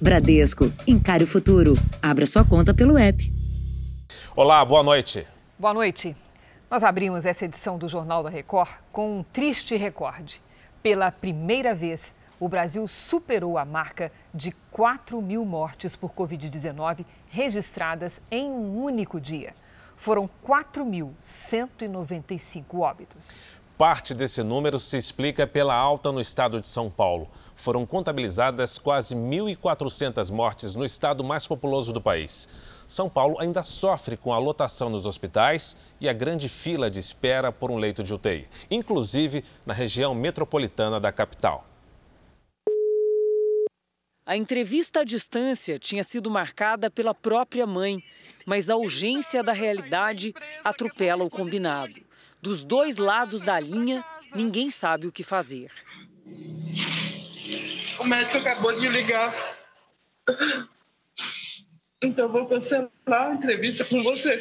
Bradesco, encare o futuro. Abra sua conta pelo app. Olá, boa noite. Boa noite. Nós abrimos essa edição do Jornal da Record com um triste recorde. Pela primeira vez, o Brasil superou a marca de 4 mil mortes por Covid-19 registradas em um único dia. Foram 4.195 óbitos. Parte desse número se explica pela alta no estado de São Paulo. Foram contabilizadas quase 1.400 mortes no estado mais populoso do país. São Paulo ainda sofre com a lotação nos hospitais e a grande fila de espera por um leito de UTI, inclusive na região metropolitana da capital. A entrevista à distância tinha sido marcada pela própria mãe, mas a urgência da realidade atropela o combinado. Dos dois lados da linha, ninguém sabe o que fazer. O médico acabou de ligar. Então vou cancelar a entrevista com você.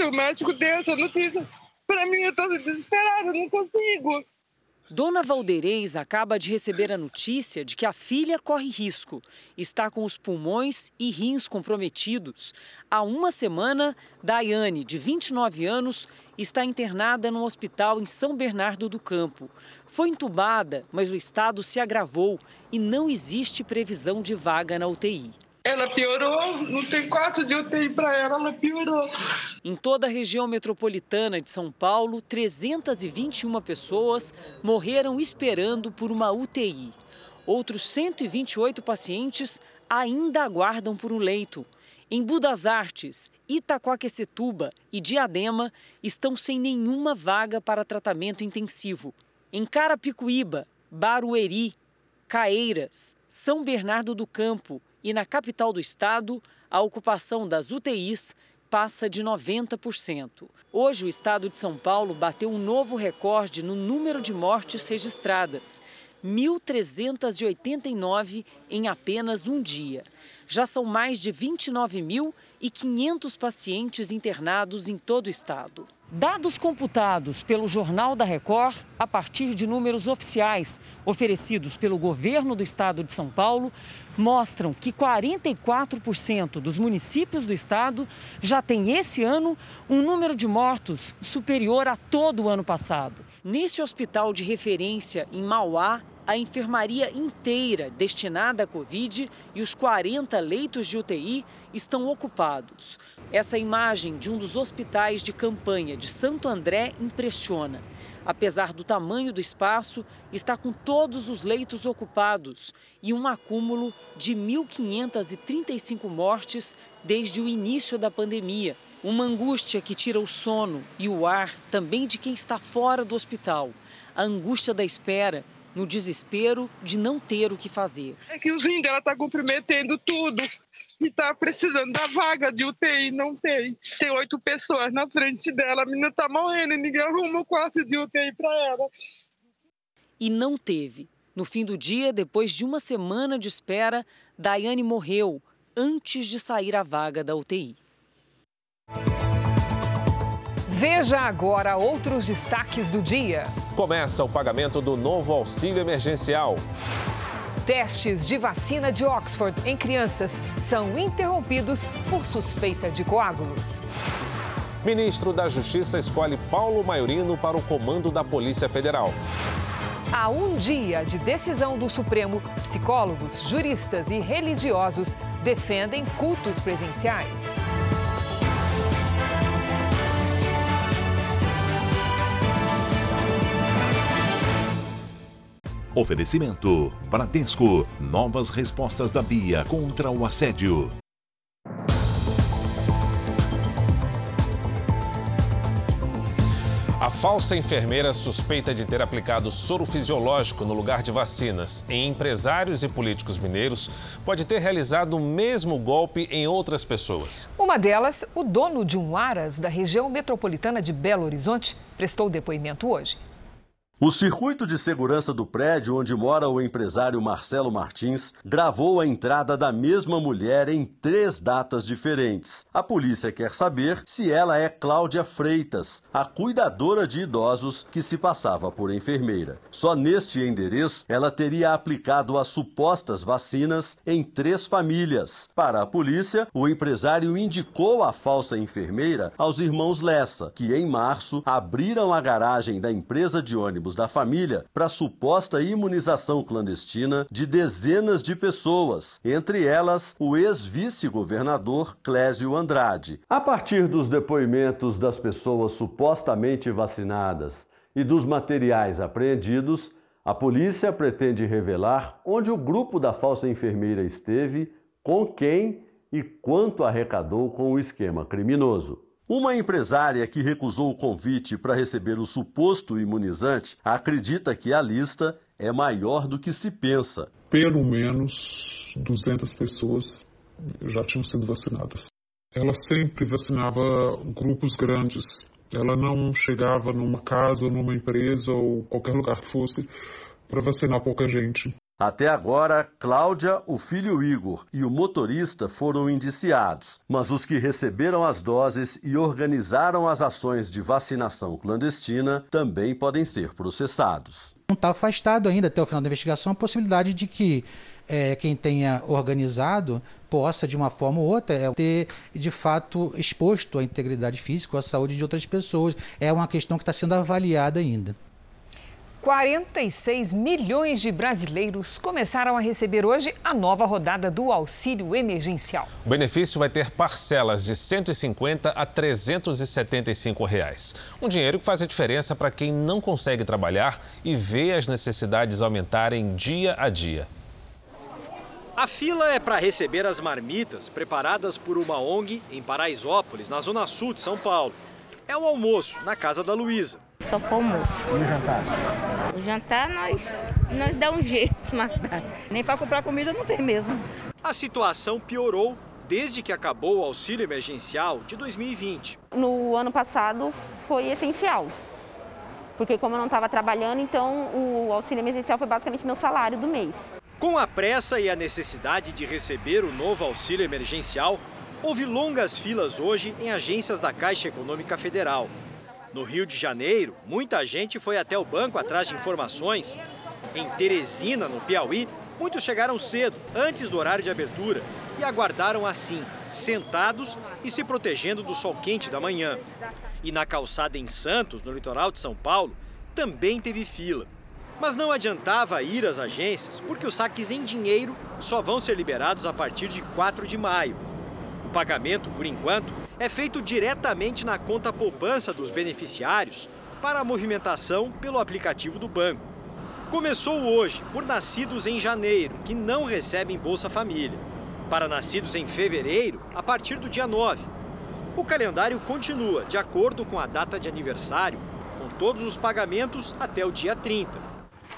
O médico deu essa notícia. Para mim, eu estou desesperada, não consigo. Dona Valdeirês acaba de receber a notícia de que a filha corre risco. Está com os pulmões e rins comprometidos. Há uma semana, Daiane, de 29 anos, está internada no hospital em São Bernardo do Campo. Foi entubada, mas o estado se agravou e não existe previsão de vaga na UTI. Ela piorou, não tem quatro de UTI para ela, ela piorou. Em toda a região metropolitana de São Paulo, 321 pessoas morreram esperando por uma UTI. Outros 128 pacientes ainda aguardam por um leito. Em Budas Artes, Itacoaquecetuba e Diadema estão sem nenhuma vaga para tratamento intensivo. Em Carapicuíba, Barueri, Caeiras, São Bernardo do Campo e na capital do estado, a ocupação das UTIs passa de 90%. Hoje, o estado de São Paulo bateu um novo recorde no número de mortes registradas. 1.389 em apenas um dia. Já são mais de 29.500 pacientes internados em todo o estado. Dados computados pelo Jornal da Record, a partir de números oficiais oferecidos pelo governo do estado de São Paulo, mostram que 44% dos municípios do estado já têm esse ano um número de mortos superior a todo o ano passado. Nesse hospital de referência em Mauá, a enfermaria inteira destinada à Covid e os 40 leitos de UTI estão ocupados. Essa imagem de um dos hospitais de campanha de Santo André impressiona. Apesar do tamanho do espaço, está com todos os leitos ocupados e um acúmulo de 1.535 mortes desde o início da pandemia. Uma angústia que tira o sono e o ar também de quem está fora do hospital. A angústia da espera no desespero de não ter o que fazer. É que os índios, ela está comprometendo tudo e está precisando da vaga de UTI, não tem. Tem oito pessoas na frente dela, a menina está morrendo e ninguém arruma o quarto de UTI para ela. E não teve. No fim do dia, depois de uma semana de espera, Daiane morreu antes de sair a vaga da UTI. Veja agora outros destaques do dia. Começa o pagamento do novo auxílio emergencial. Testes de vacina de Oxford em crianças são interrompidos por suspeita de coágulos. Ministro da Justiça escolhe Paulo Maiorino para o comando da Polícia Federal. A um dia de decisão do Supremo, psicólogos, juristas e religiosos defendem cultos presenciais. Oferecimento: Bradesco. Novas respostas da Bia contra o assédio. A falsa enfermeira suspeita de ter aplicado soro fisiológico no lugar de vacinas em empresários e políticos mineiros pode ter realizado o mesmo golpe em outras pessoas. Uma delas, o dono de um Aras da região metropolitana de Belo Horizonte, prestou depoimento hoje. O circuito de segurança do prédio onde mora o empresário Marcelo Martins gravou a entrada da mesma mulher em três datas diferentes. A polícia quer saber se ela é Cláudia Freitas, a cuidadora de idosos que se passava por enfermeira. Só neste endereço ela teria aplicado as supostas vacinas em três famílias. Para a polícia, o empresário indicou a falsa enfermeira aos irmãos Lessa, que em março abriram a garagem da empresa de ônibus da família para suposta imunização clandestina de dezenas de pessoas, entre elas o ex-vice-governador Clésio Andrade. A partir dos depoimentos das pessoas supostamente vacinadas e dos materiais apreendidos, a polícia pretende revelar onde o grupo da falsa enfermeira esteve, com quem e quanto arrecadou com o esquema criminoso. Uma empresária que recusou o convite para receber o suposto imunizante acredita que a lista é maior do que se pensa. Pelo menos 200 pessoas já tinham sido vacinadas. Ela sempre vacinava grupos grandes. Ela não chegava numa casa, numa empresa ou qualquer lugar que fosse para vacinar pouca gente. Até agora, Cláudia, o filho Igor e o motorista foram indiciados, mas os que receberam as doses e organizaram as ações de vacinação clandestina também podem ser processados. Não está afastado ainda até o final da investigação a possibilidade de que é, quem tenha organizado possa, de uma forma ou outra, é, ter de fato exposto a integridade física ou a saúde de outras pessoas. É uma questão que está sendo avaliada ainda. 46 milhões de brasileiros começaram a receber hoje a nova rodada do auxílio emergencial. O benefício vai ter parcelas de 150 a 375 reais. Um dinheiro que faz a diferença para quem não consegue trabalhar e vê as necessidades aumentarem dia a dia. A fila é para receber as marmitas preparadas por uma ONG em Paraisópolis, na zona sul de São Paulo. É o almoço na casa da Luísa. Só para almoço. E o jantar? O jantar nós, nós dá um jeito, mas. Nem para comprar comida não tem mesmo. A situação piorou desde que acabou o auxílio emergencial de 2020. No ano passado foi essencial. Porque como eu não estava trabalhando, então o auxílio emergencial foi basicamente meu salário do mês. Com a pressa e a necessidade de receber o novo auxílio emergencial, houve longas filas hoje em agências da Caixa Econômica Federal. No Rio de Janeiro, muita gente foi até o banco atrás de informações. Em Teresina, no Piauí, muitos chegaram cedo, antes do horário de abertura, e aguardaram assim, sentados e se protegendo do sol quente da manhã. E na calçada em Santos, no litoral de São Paulo, também teve fila. Mas não adiantava ir às agências, porque os saques em dinheiro só vão ser liberados a partir de 4 de maio. Pagamento, por enquanto, é feito diretamente na conta poupança dos beneficiários para a movimentação pelo aplicativo do banco. Começou hoje por nascidos em janeiro, que não recebem Bolsa Família. Para nascidos em fevereiro, a partir do dia 9. O calendário continua de acordo com a data de aniversário, com todos os pagamentos até o dia 30.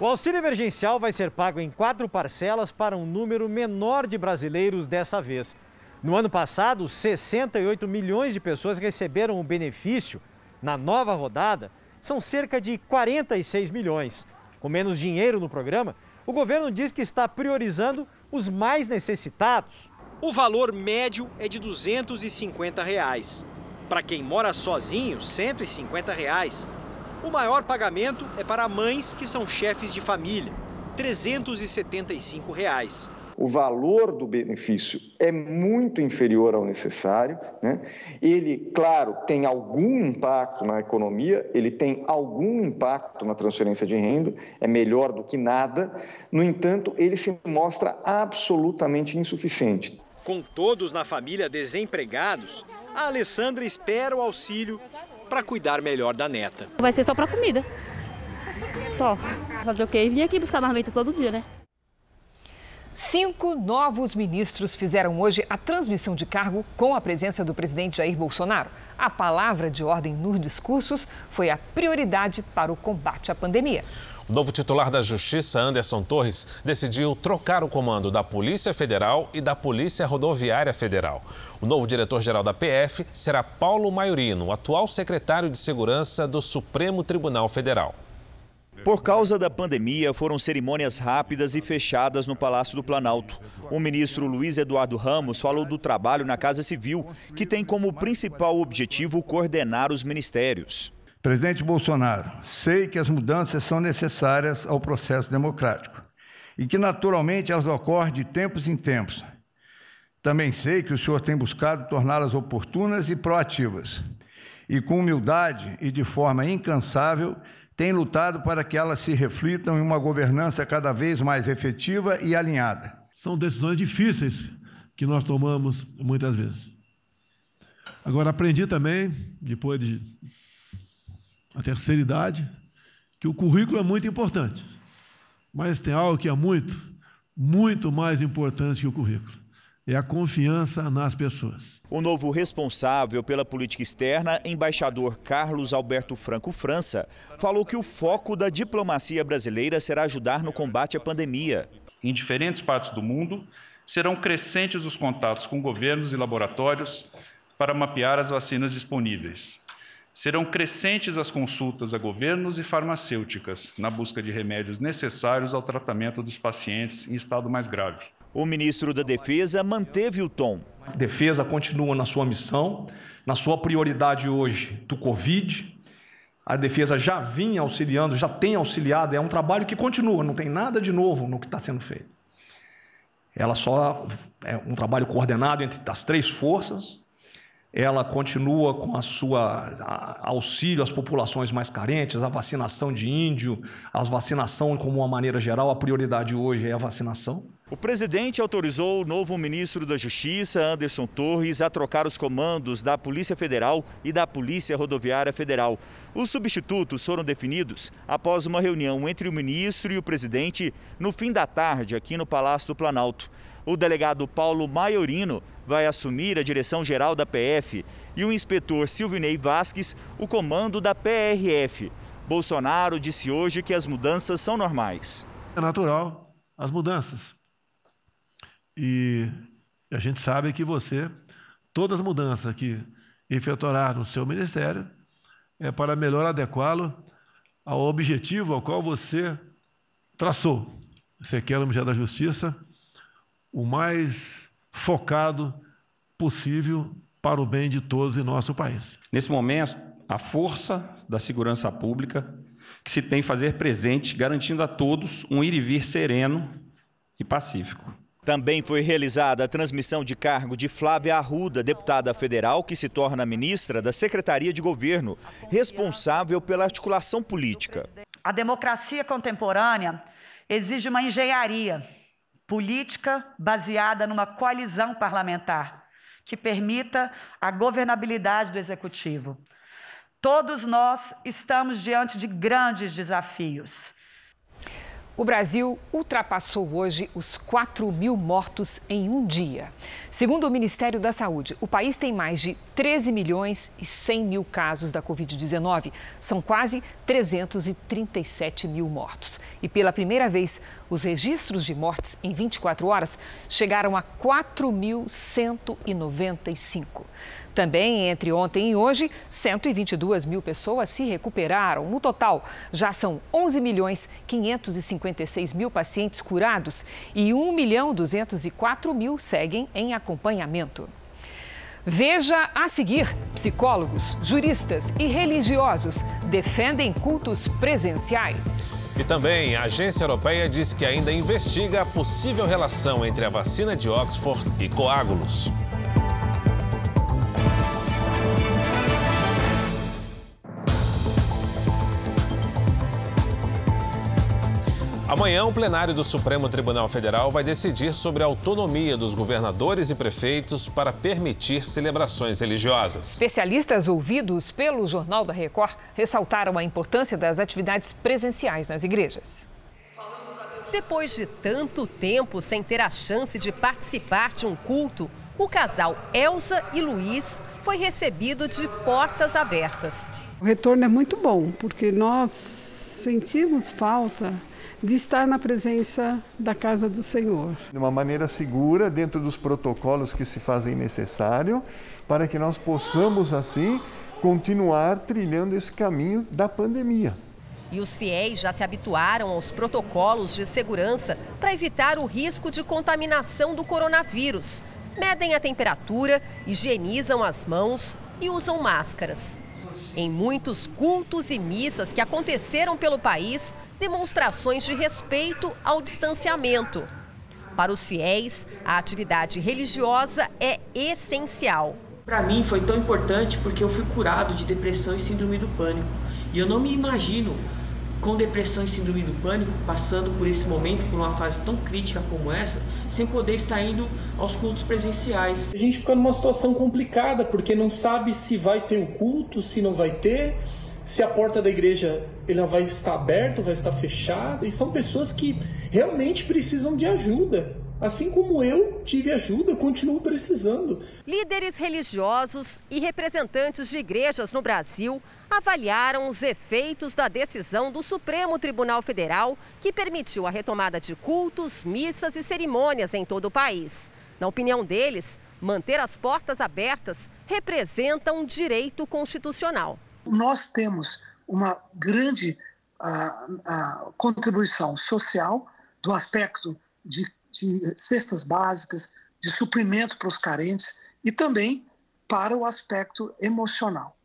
O auxílio emergencial vai ser pago em quatro parcelas para um número menor de brasileiros dessa vez. No ano passado, 68 milhões de pessoas receberam o benefício. Na nova rodada, são cerca de 46 milhões. Com menos dinheiro no programa, o governo diz que está priorizando os mais necessitados. O valor médio é de 250 reais. Para quem mora sozinho, 150 reais. O maior pagamento é para mães que são chefes de família, 375 reais o valor do benefício é muito inferior ao necessário. Né? Ele, claro, tem algum impacto na economia, ele tem algum impacto na transferência de renda, é melhor do que nada. No entanto, ele se mostra absolutamente insuficiente. Com todos na família desempregados, a Alessandra espera o auxílio para cuidar melhor da neta. Vai ser só para comida. Só. Fazer o quê? Vim aqui buscar marmita todo dia, né? Cinco novos ministros fizeram hoje a transmissão de cargo com a presença do presidente Jair Bolsonaro. A palavra de ordem nos discursos foi a prioridade para o combate à pandemia. O novo titular da Justiça, Anderson Torres, decidiu trocar o comando da Polícia Federal e da Polícia Rodoviária Federal. O novo diretor-geral da PF será Paulo Maiorino, atual secretário de Segurança do Supremo Tribunal Federal. Por causa da pandemia, foram cerimônias rápidas e fechadas no Palácio do Planalto. O ministro Luiz Eduardo Ramos falou do trabalho na Casa Civil, que tem como principal objetivo coordenar os ministérios. Presidente Bolsonaro, sei que as mudanças são necessárias ao processo democrático e que, naturalmente, elas ocorrem de tempos em tempos. Também sei que o senhor tem buscado torná-las oportunas e proativas. E com humildade e de forma incansável, tem lutado para que elas se reflitam em uma governança cada vez mais efetiva e alinhada. São decisões difíceis que nós tomamos muitas vezes. Agora, aprendi também, depois de a terceira idade, que o currículo é muito importante. Mas tem algo que é muito, muito mais importante que o currículo. É a confiança nas pessoas. O novo responsável pela política externa, embaixador Carlos Alberto Franco França, falou que o foco da diplomacia brasileira será ajudar no combate à pandemia. Em diferentes partes do mundo, serão crescentes os contatos com governos e laboratórios para mapear as vacinas disponíveis, Serão crescentes as consultas a governos e farmacêuticas na busca de remédios necessários ao tratamento dos pacientes em estado mais grave. O ministro da Defesa manteve o tom. A defesa continua na sua missão, na sua prioridade hoje do Covid. A defesa já vinha auxiliando, já tem auxiliado, é um trabalho que continua, não tem nada de novo no que está sendo feito. Ela só é um trabalho coordenado entre as três forças, ela continua com a sua auxílio às populações mais carentes, a vacinação de índio, as vacinação como uma maneira geral, a prioridade hoje é a vacinação. O presidente autorizou o novo ministro da Justiça, Anderson Torres, a trocar os comandos da Polícia Federal e da Polícia Rodoviária Federal. Os substitutos foram definidos após uma reunião entre o ministro e o presidente no fim da tarde aqui no Palácio do Planalto. O delegado Paulo Maiorino vai assumir a direção geral da PF e o inspetor Silvinei Vasques o comando da PRF. Bolsonaro disse hoje que as mudanças são normais. É natural as mudanças. E a gente sabe que você, todas as mudanças que efetuará no seu ministério, é para melhor adequá-lo ao objetivo ao qual você traçou. Você quer o Ministério da Justiça o mais focado possível para o bem de todos em nosso país. Nesse momento, a força da segurança pública que se tem fazer presente, garantindo a todos um ir e vir sereno e pacífico. Também foi realizada a transmissão de cargo de Flávia Arruda, deputada federal que se torna ministra da Secretaria de Governo, responsável pela articulação política. A democracia contemporânea exige uma engenharia política baseada numa coalizão parlamentar que permita a governabilidade do executivo. Todos nós estamos diante de grandes desafios o Brasil ultrapassou hoje os 4 mil mortos em um dia. Segundo o Ministério da Saúde, o país tem mais de 13 milhões e 100 mil casos da Covid-19. São quase 337 mil mortos. E pela primeira vez, os registros de mortes em 24 horas chegaram a 4.195. Também entre ontem e hoje, 122 mil pessoas se recuperaram. No total, já são 11 milhões 556 mil pacientes curados e 1 milhão 204 mil seguem em acompanhamento. Veja a seguir: psicólogos, juristas e religiosos defendem cultos presenciais. E também a agência europeia diz que ainda investiga a possível relação entre a vacina de Oxford e coágulos. Amanhã, o plenário do Supremo Tribunal Federal vai decidir sobre a autonomia dos governadores e prefeitos para permitir celebrações religiosas. Especialistas ouvidos pelo Jornal da Record ressaltaram a importância das atividades presenciais nas igrejas. Depois de tanto tempo sem ter a chance de participar de um culto, o casal Elsa e Luiz foi recebido de portas abertas. O retorno é muito bom, porque nós sentimos falta de estar na presença da casa do Senhor. De uma maneira segura, dentro dos protocolos que se fazem necessário, para que nós possamos, assim, continuar trilhando esse caminho da pandemia. E os fiéis já se habituaram aos protocolos de segurança para evitar o risco de contaminação do coronavírus. Medem a temperatura, higienizam as mãos e usam máscaras. Em muitos cultos e missas que aconteceram pelo país, demonstrações de respeito ao distanciamento. Para os fiéis, a atividade religiosa é essencial. Para mim foi tão importante porque eu fui curado de depressão e síndrome do pânico. E eu não me imagino com depressão e síndrome do pânico, passando por esse momento, por uma fase tão crítica como essa, sem poder estar indo aos cultos presenciais. A gente fica numa situação complicada, porque não sabe se vai ter o culto, se não vai ter, se a porta da igreja ela vai estar aberta, vai estar fechada, e são pessoas que realmente precisam de ajuda. Assim como eu tive ajuda, continuo precisando. Líderes religiosos e representantes de igrejas no Brasil avaliaram os efeitos da decisão do Supremo Tribunal Federal, que permitiu a retomada de cultos, missas e cerimônias em todo o país. Na opinião deles, manter as portas abertas representa um direito constitucional. Nós temos uma grande uh, uh, contribuição social do aspecto de de cestas básicas, de suprimento para os carentes e também para o aspecto emocional.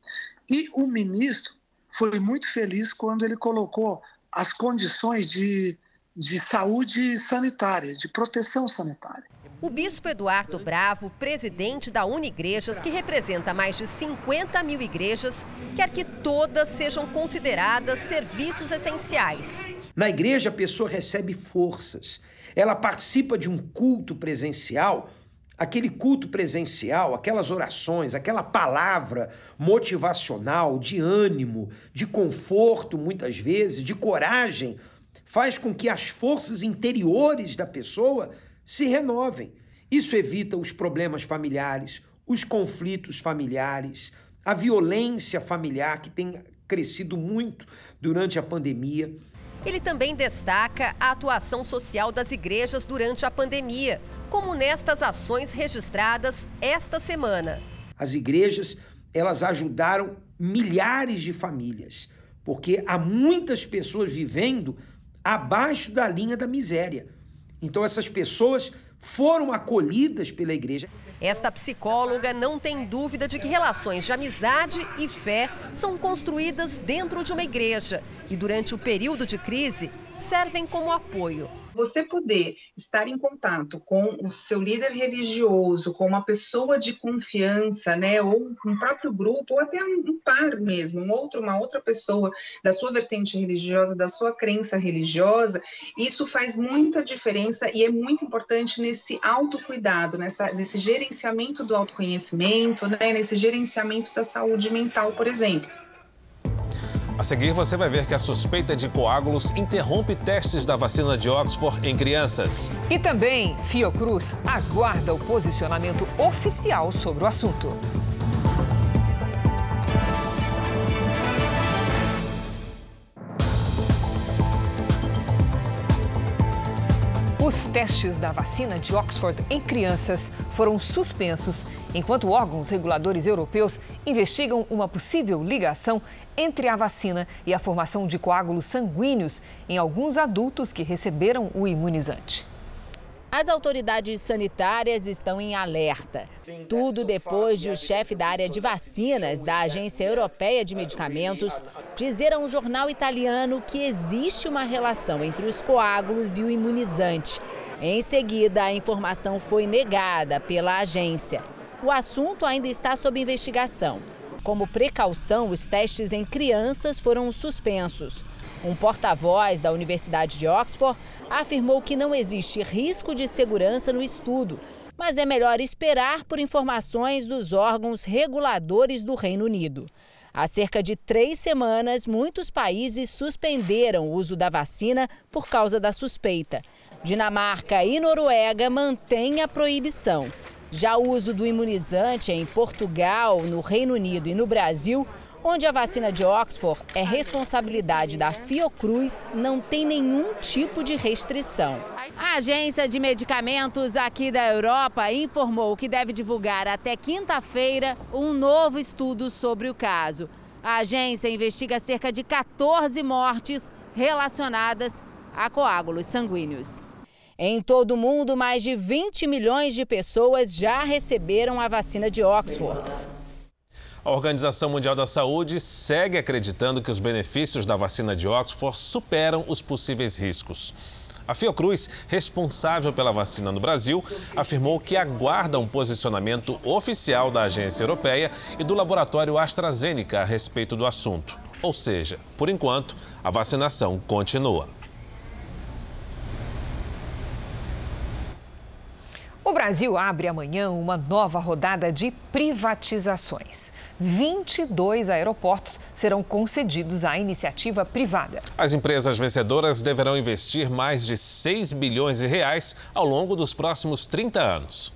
E o ministro foi muito feliz quando ele colocou as condições de, de saúde sanitária, de proteção sanitária. O bispo Eduardo Bravo, presidente da Unigrejas, que representa mais de 50 mil igrejas, quer que todas sejam consideradas serviços essenciais. Na igreja, a pessoa recebe forças, ela participa de um culto presencial, aquele culto presencial, aquelas orações, aquela palavra motivacional, de ânimo, de conforto, muitas vezes, de coragem, faz com que as forças interiores da pessoa se renovem. Isso evita os problemas familiares, os conflitos familiares, a violência familiar que tem crescido muito durante a pandemia. Ele também destaca a atuação social das igrejas durante a pandemia, como nestas ações registradas esta semana. As igrejas, elas ajudaram milhares de famílias, porque há muitas pessoas vivendo abaixo da linha da miséria. Então essas pessoas foram acolhidas pela igreja. Esta psicóloga não tem dúvida de que relações de amizade e fé são construídas dentro de uma igreja e, durante o período de crise, servem como apoio você poder estar em contato com o seu líder religioso, com uma pessoa de confiança, né, ou um próprio grupo, ou até um par mesmo, um outro, uma outra pessoa da sua vertente religiosa, da sua crença religiosa, isso faz muita diferença e é muito importante nesse autocuidado, nessa, nesse gerenciamento do autoconhecimento, né, nesse gerenciamento da saúde mental, por exemplo. A seguir, você vai ver que a suspeita de coágulos interrompe testes da vacina de Oxford em crianças. E também, Fiocruz aguarda o posicionamento oficial sobre o assunto. Os testes da vacina de Oxford em crianças foram suspensos, enquanto órgãos reguladores europeus investigam uma possível ligação entre a vacina e a formação de coágulos sanguíneos em alguns adultos que receberam o imunizante. As autoridades sanitárias estão em alerta. Tudo depois de o chefe da área de vacinas da Agência Europeia de Medicamentos dizer a um jornal italiano que existe uma relação entre os coágulos e o imunizante. Em seguida, a informação foi negada pela agência. O assunto ainda está sob investigação. Como precaução, os testes em crianças foram suspensos. Um porta-voz da Universidade de Oxford afirmou que não existe risco de segurança no estudo, mas é melhor esperar por informações dos órgãos reguladores do Reino Unido. Há cerca de três semanas, muitos países suspenderam o uso da vacina por causa da suspeita. Dinamarca e Noruega mantêm a proibição. Já o uso do imunizante em Portugal, no Reino Unido e no Brasil onde a vacina de Oxford é responsabilidade da Fiocruz, não tem nenhum tipo de restrição. A Agência de Medicamentos aqui da Europa informou que deve divulgar até quinta-feira um novo estudo sobre o caso. A agência investiga cerca de 14 mortes relacionadas a coágulos sanguíneos. Em todo o mundo, mais de 20 milhões de pessoas já receberam a vacina de Oxford. A Organização Mundial da Saúde segue acreditando que os benefícios da vacina de Oxford superam os possíveis riscos. A Fiocruz, responsável pela vacina no Brasil, afirmou que aguarda um posicionamento oficial da agência europeia e do laboratório AstraZeneca a respeito do assunto. Ou seja, por enquanto, a vacinação continua. O Brasil abre amanhã uma nova rodada de privatizações. 22 aeroportos serão concedidos à iniciativa privada. As empresas vencedoras deverão investir mais de 6 bilhões de reais ao longo dos próximos 30 anos.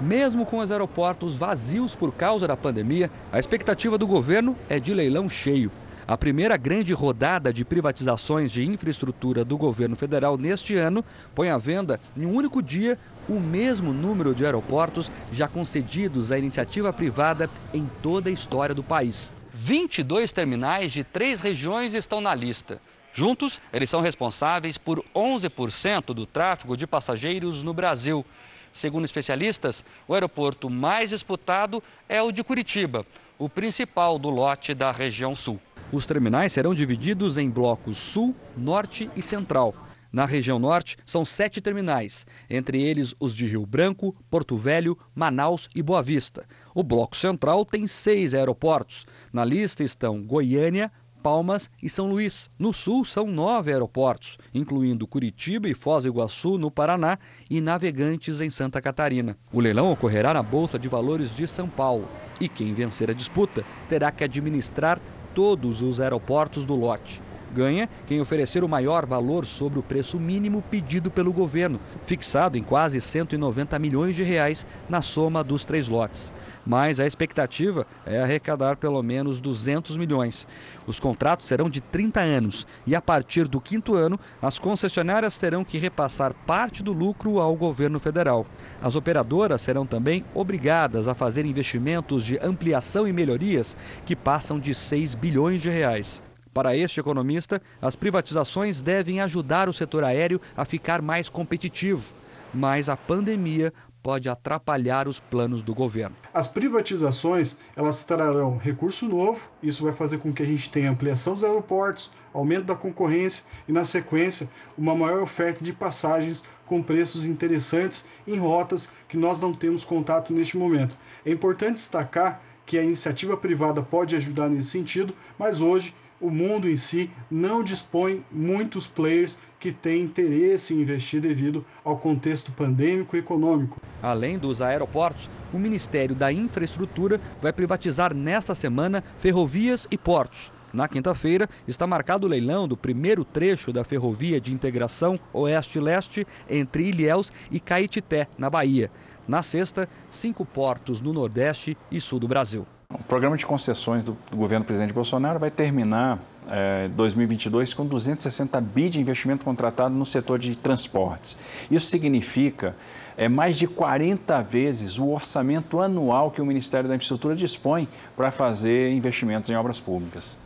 Mesmo com os aeroportos vazios por causa da pandemia, a expectativa do governo é de leilão cheio. A primeira grande rodada de privatizações de infraestrutura do governo federal neste ano põe à venda, em um único dia, o mesmo número de aeroportos já concedidos à iniciativa privada em toda a história do país. 22 terminais de três regiões estão na lista. Juntos, eles são responsáveis por 11% do tráfego de passageiros no Brasil. Segundo especialistas, o aeroporto mais disputado é o de Curitiba, o principal do lote da região sul. Os terminais serão divididos em blocos sul, norte e central. Na região norte, são sete terminais, entre eles os de Rio Branco, Porto Velho, Manaus e Boa Vista. O bloco central tem seis aeroportos. Na lista estão Goiânia, Palmas e São Luís. No sul, são nove aeroportos, incluindo Curitiba e Foz do Iguaçu, no Paraná, e Navegantes, em Santa Catarina. O leilão ocorrerá na Bolsa de Valores de São Paulo. E quem vencer a disputa terá que administrar todos os aeroportos do lote. Ganha quem oferecer o maior valor sobre o preço mínimo pedido pelo governo, fixado em quase 190 milhões de reais na soma dos três lotes mas a expectativa é arrecadar pelo menos 200 milhões. Os contratos serão de 30 anos e, a partir do quinto ano, as concessionárias terão que repassar parte do lucro ao governo federal. As operadoras serão também obrigadas a fazer investimentos de ampliação e melhorias que passam de 6 bilhões de reais. Para este economista, as privatizações devem ajudar o setor aéreo a ficar mais competitivo. Mas a pandemia pode atrapalhar os planos do governo. As privatizações, elas trarão recurso novo, isso vai fazer com que a gente tenha ampliação dos aeroportos, aumento da concorrência e, na sequência, uma maior oferta de passagens com preços interessantes em rotas que nós não temos contato neste momento. É importante destacar que a iniciativa privada pode ajudar nesse sentido, mas hoje o mundo em si não dispõe muitos players que têm interesse em investir devido ao contexto pandêmico e econômico. Além dos aeroportos, o Ministério da Infraestrutura vai privatizar nesta semana ferrovias e portos. Na quinta-feira, está marcado o leilão do primeiro trecho da ferrovia de integração Oeste-Leste entre Ilhéus e Caetité, na Bahia. Na sexta, cinco portos no Nordeste e Sul do Brasil. O programa de concessões do governo do presidente Bolsonaro vai terminar é, 2022 com 260 bi de investimento contratado no setor de transportes. Isso significa é, mais de 40 vezes o orçamento anual que o Ministério da Infraestrutura dispõe para fazer investimentos em obras públicas.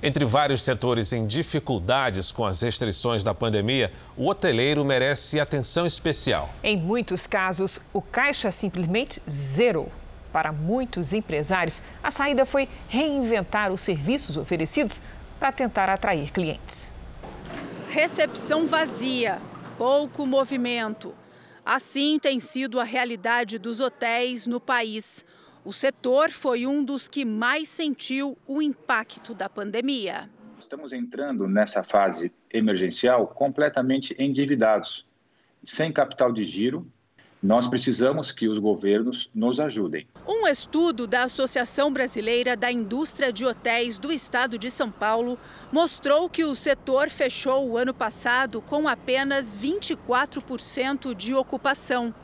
Entre vários setores em dificuldades com as restrições da pandemia, o hoteleiro merece atenção especial. Em muitos casos, o caixa simplesmente zerou. Para muitos empresários, a saída foi reinventar os serviços oferecidos para tentar atrair clientes. Recepção vazia, pouco movimento. Assim tem sido a realidade dos hotéis no país. O setor foi um dos que mais sentiu o impacto da pandemia. Estamos entrando nessa fase emergencial completamente endividados, sem capital de giro nós precisamos que os governos nos ajudem. Um estudo da Associação Brasileira da Indústria de Hotéis do Estado de São Paulo mostrou que o setor fechou o ano passado com apenas 24% de ocupação.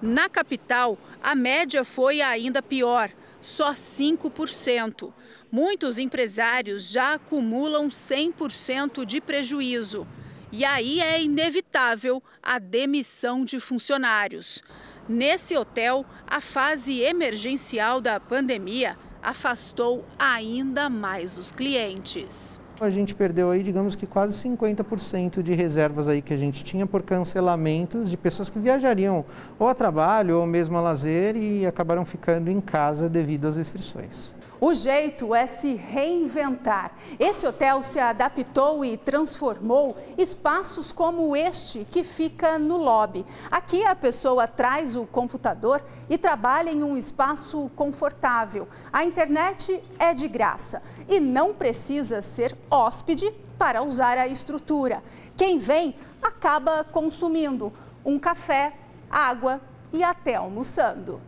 Na capital, a média foi ainda pior, só 5%. Muitos empresários já acumulam 100% de prejuízo. E aí é inevitável a demissão de funcionários. Nesse hotel, a fase emergencial da pandemia afastou ainda mais os clientes. A gente perdeu aí, digamos que quase 50% de reservas aí que a gente tinha por cancelamentos de pessoas que viajariam ou a trabalho ou mesmo a lazer e acabaram ficando em casa devido às restrições. O jeito é se reinventar. Esse hotel se adaptou e transformou espaços como este que fica no lobby. Aqui a pessoa traz o computador e trabalha em um espaço confortável. A internet é de graça e não precisa ser hóspede para usar a estrutura. Quem vem acaba consumindo um café, água e até almoçando.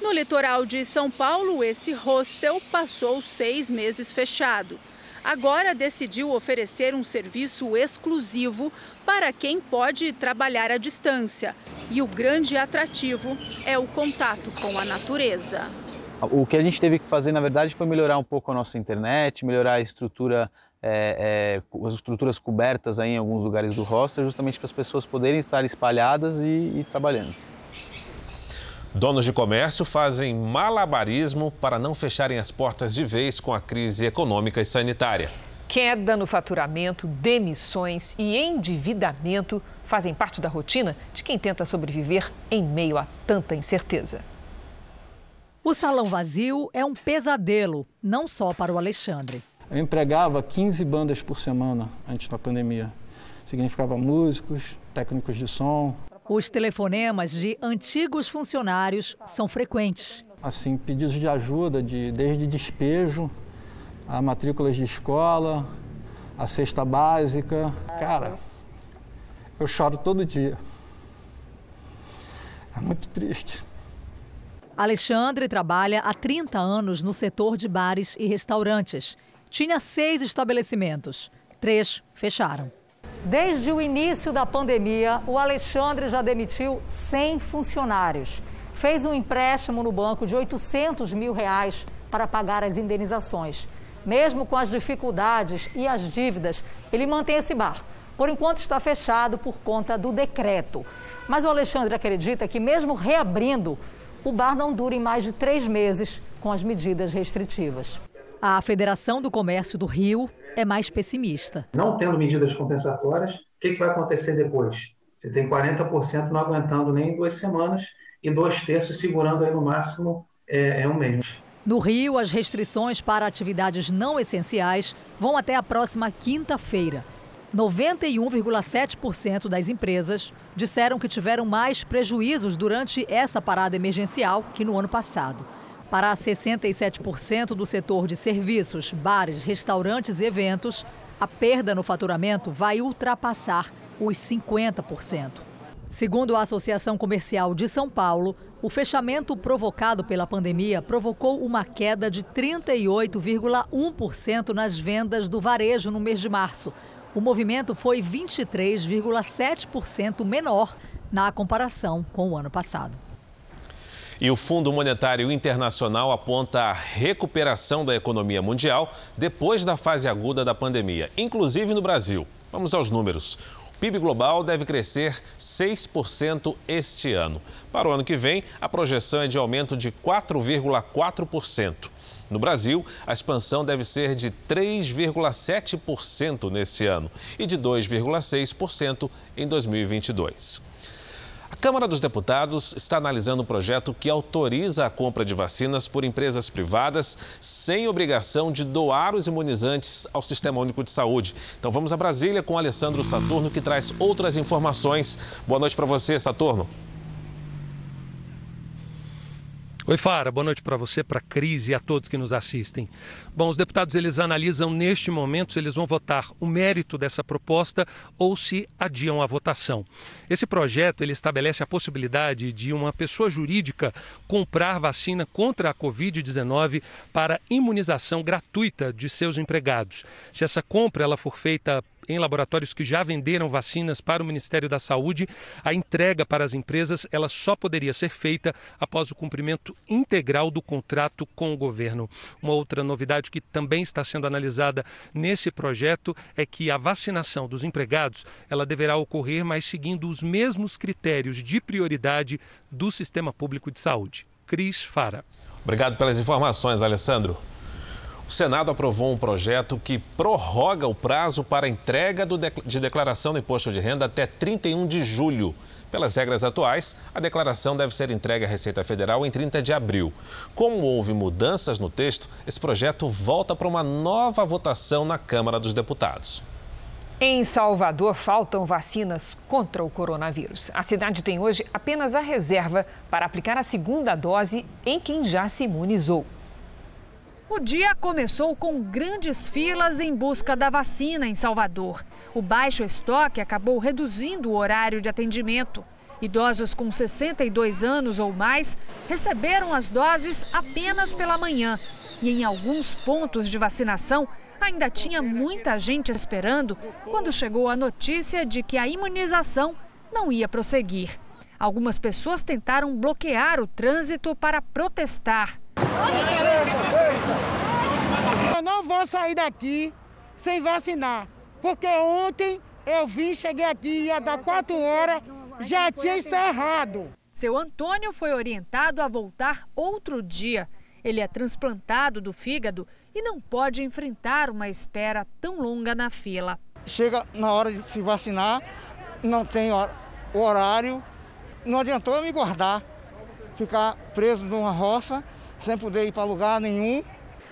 No litoral de São Paulo, esse hostel passou seis meses fechado. Agora decidiu oferecer um serviço exclusivo para quem pode trabalhar à distância. E o grande atrativo é o contato com a natureza. O que a gente teve que fazer, na verdade, foi melhorar um pouco a nossa internet, melhorar a estrutura, é, é, as estruturas cobertas aí em alguns lugares do hostel, justamente para as pessoas poderem estar espalhadas e, e trabalhando. Donos de comércio fazem malabarismo para não fecharem as portas de vez com a crise econômica e sanitária. Queda no faturamento, demissões e endividamento fazem parte da rotina de quem tenta sobreviver em meio a tanta incerteza. O salão vazio é um pesadelo, não só para o Alexandre. Eu empregava 15 bandas por semana antes da pandemia. Significava músicos, técnicos de som, os telefonemas de antigos funcionários são frequentes. Assim, pedidos de ajuda, de, desde despejo, a matrículas de escola, a cesta básica. Cara, eu choro todo dia. É muito triste. Alexandre trabalha há 30 anos no setor de bares e restaurantes. Tinha seis estabelecimentos. Três fecharam. Desde o início da pandemia, o Alexandre já demitiu 100 funcionários. Fez um empréstimo no banco de 800 mil reais para pagar as indenizações. Mesmo com as dificuldades e as dívidas, ele mantém esse bar. Por enquanto está fechado por conta do decreto. Mas o Alexandre acredita que, mesmo reabrindo, o bar não dure mais de três meses com as medidas restritivas. A Federação do Comércio do Rio é mais pessimista. Não tendo medidas compensatórias, o que, vai acontecer depois? Você tem 40% não aguentando nem duas semanas e dois terços segurando aí no máximo é, é um mês. No Rio, as restrições para atividades não essenciais vão até a próxima quinta-feira. 91,7% das empresas disseram que tiveram mais prejuízos durante essa parada emergencial que no ano passado. Para 67% do setor de serviços, bares, restaurantes e eventos, a perda no faturamento vai ultrapassar os 50%. Segundo a Associação Comercial de São Paulo, o fechamento provocado pela pandemia provocou uma queda de 38,1% nas vendas do varejo no mês de março. O movimento foi 23,7% menor na comparação com o ano passado. E o Fundo Monetário Internacional aponta a recuperação da economia mundial depois da fase aguda da pandemia, inclusive no Brasil. Vamos aos números. O PIB global deve crescer 6% este ano. Para o ano que vem, a projeção é de aumento de 4,4%. No Brasil, a expansão deve ser de 3,7% neste ano e de 2,6% em 2022. A Câmara dos Deputados está analisando um projeto que autoriza a compra de vacinas por empresas privadas sem obrigação de doar os imunizantes ao Sistema Único de Saúde. Então vamos a Brasília com Alessandro Saturno que traz outras informações. Boa noite para você, Saturno. Oi, Fara, boa noite para você, para a Cris e a todos que nos assistem. Bom, os deputados eles analisam neste momento se eles vão votar o mérito dessa proposta ou se adiam a votação. Esse projeto ele estabelece a possibilidade de uma pessoa jurídica comprar vacina contra a Covid-19 para imunização gratuita de seus empregados. Se essa compra ela for feita em laboratórios que já venderam vacinas para o Ministério da Saúde, a entrega para as empresas ela só poderia ser feita após o cumprimento integral do contrato com o governo. Uma outra novidade que também está sendo analisada nesse projeto é que a vacinação dos empregados ela deverá ocorrer, mas seguindo os mesmos critérios de prioridade do sistema público de saúde. Cris Fara. Obrigado pelas informações, Alessandro. O Senado aprovou um projeto que prorroga o prazo para entrega de declaração do imposto de renda até 31 de julho. Pelas regras atuais, a declaração deve ser entregue à Receita Federal em 30 de abril. Como houve mudanças no texto, esse projeto volta para uma nova votação na Câmara dos Deputados. Em Salvador, faltam vacinas contra o coronavírus. A cidade tem hoje apenas a reserva para aplicar a segunda dose em quem já se imunizou. O dia começou com grandes filas em busca da vacina em Salvador. O baixo estoque acabou reduzindo o horário de atendimento. Idosos com 62 anos ou mais receberam as doses apenas pela manhã. E em alguns pontos de vacinação, ainda tinha muita gente esperando quando chegou a notícia de que a imunização não ia prosseguir. Algumas pessoas tentaram bloquear o trânsito para protestar. Eu não vou sair daqui sem vacinar, porque ontem eu vim, cheguei aqui, ia dar quatro horas, já tinha encerrado. Seu Antônio foi orientado a voltar outro dia. Ele é transplantado do fígado e não pode enfrentar uma espera tão longa na fila. Chega na hora de se vacinar, não tem o horário, não adiantou eu me guardar, ficar preso numa roça sem poder ir para lugar nenhum.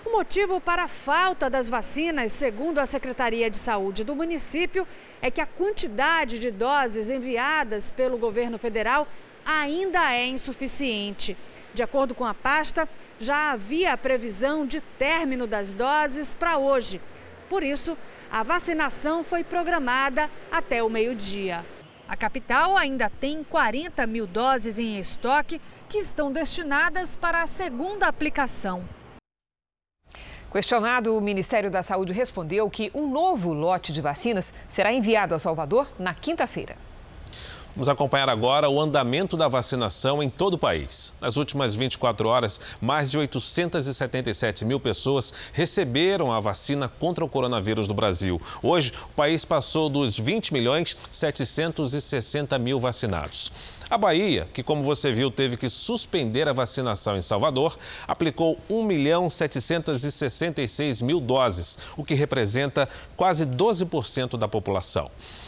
O motivo para a falta das vacinas, segundo a Secretaria de Saúde do município, é que a quantidade de doses enviadas pelo governo federal ainda é insuficiente. De acordo com a pasta, já havia a previsão de término das doses para hoje. Por isso, a vacinação foi programada até o meio-dia. A capital ainda tem 40 mil doses em estoque que estão destinadas para a segunda aplicação. Questionado, o Ministério da Saúde respondeu que um novo lote de vacinas será enviado a Salvador na quinta-feira. Vamos acompanhar agora o andamento da vacinação em todo o país. Nas últimas 24 horas, mais de 877 mil pessoas receberam a vacina contra o coronavírus no Brasil. Hoje, o país passou dos 20 milhões 760 mil vacinados. A Bahia, que como você viu teve que suspender a vacinação em Salvador, aplicou 1 milhão 766 mil doses, o que representa quase 12% da população.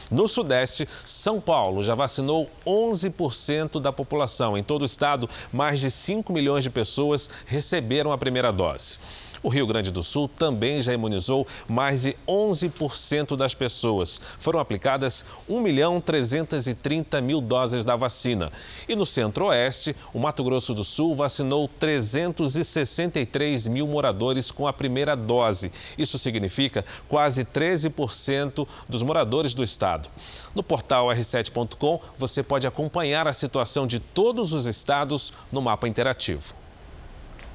No Sudeste, São Paulo já vacinou 11% da população. Em todo o estado, mais de 5 milhões de pessoas receberam a primeira dose. O Rio Grande do Sul também já imunizou mais de 11% das pessoas. Foram aplicadas 1 milhão 330 mil doses da vacina. E no Centro-Oeste, o Mato Grosso do Sul vacinou 363 mil moradores com a primeira dose. Isso significa quase 13% dos moradores do estado. No portal r7.com, você pode acompanhar a situação de todos os estados no mapa interativo.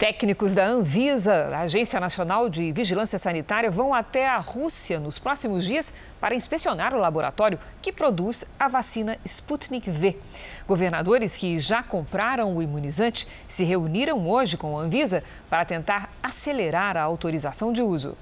Técnicos da Anvisa, Agência Nacional de Vigilância Sanitária, vão até a Rússia nos próximos dias para inspecionar o laboratório que produz a vacina Sputnik V. Governadores que já compraram o imunizante se reuniram hoje com a Anvisa para tentar acelerar a autorização de uso.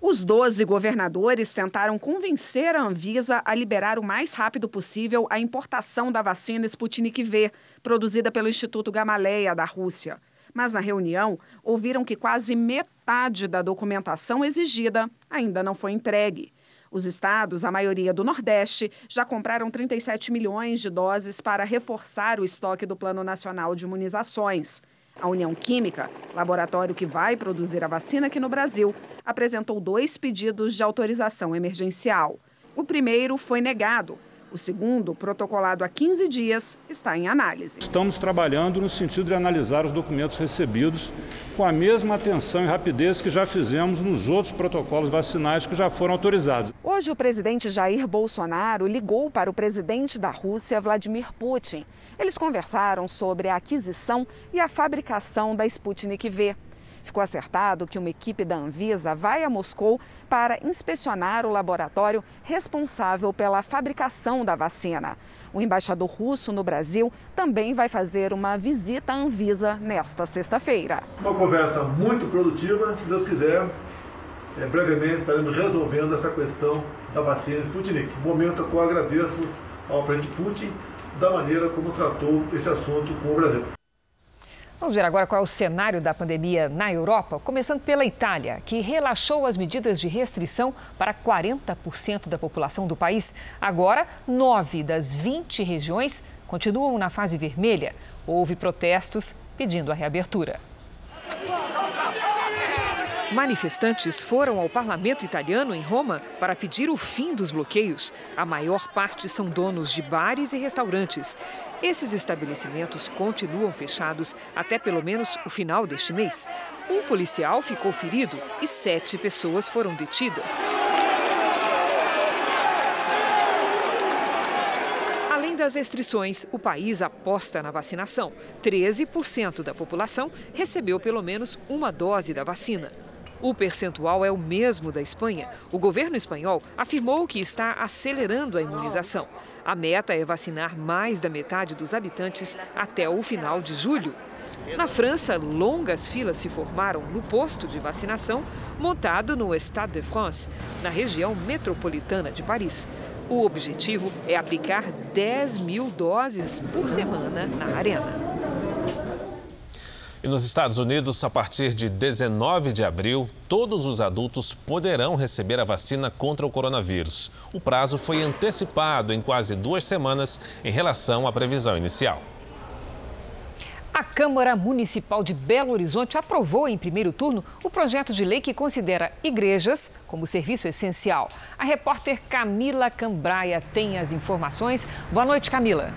Os 12 governadores tentaram convencer a Anvisa a liberar o mais rápido possível a importação da vacina Sputnik V, produzida pelo Instituto Gamaleya da Rússia mas na reunião ouviram que quase metade da documentação exigida ainda não foi entregue. Os estados, a maioria do Nordeste, já compraram 37 milhões de doses para reforçar o estoque do Plano Nacional de Imunizações. A União Química, laboratório que vai produzir a vacina aqui no Brasil, apresentou dois pedidos de autorização emergencial. O primeiro foi negado o segundo, protocolado há 15 dias, está em análise. Estamos trabalhando no sentido de analisar os documentos recebidos com a mesma atenção e rapidez que já fizemos nos outros protocolos vacinais que já foram autorizados. Hoje, o presidente Jair Bolsonaro ligou para o presidente da Rússia, Vladimir Putin. Eles conversaram sobre a aquisição e a fabricação da Sputnik V. Ficou acertado que uma equipe da Anvisa vai a Moscou para inspecionar o laboratório responsável pela fabricação da vacina. O embaixador russo no Brasil também vai fazer uma visita à Anvisa nesta sexta-feira. Uma conversa muito produtiva, se Deus quiser. É, brevemente estaremos resolvendo essa questão da vacina Sputnik. Momento que eu agradeço ao presidente Putin da maneira como tratou esse assunto com o Brasil. Vamos ver agora qual é o cenário da pandemia na Europa, começando pela Itália, que relaxou as medidas de restrição para 40% da população do país. Agora, nove das 20 regiões continuam na fase vermelha. Houve protestos pedindo a reabertura. Manifestantes foram ao parlamento italiano em Roma para pedir o fim dos bloqueios. A maior parte são donos de bares e restaurantes. Esses estabelecimentos continuam fechados até pelo menos o final deste mês. Um policial ficou ferido e sete pessoas foram detidas. Além das restrições, o país aposta na vacinação. 13% da população recebeu pelo menos uma dose da vacina. O percentual é o mesmo da Espanha. O governo espanhol afirmou que está acelerando a imunização. A meta é vacinar mais da metade dos habitantes até o final de julho. Na França, longas filas se formaram no posto de vacinação montado no Stade de France, na região metropolitana de Paris. O objetivo é aplicar 10 mil doses por semana na arena. E nos Estados Unidos, a partir de 19 de abril, todos os adultos poderão receber a vacina contra o coronavírus. O prazo foi antecipado em quase duas semanas em relação à previsão inicial. A Câmara Municipal de Belo Horizonte aprovou em primeiro turno o projeto de lei que considera igrejas como serviço essencial. A repórter Camila Cambraia tem as informações. Boa noite, Camila.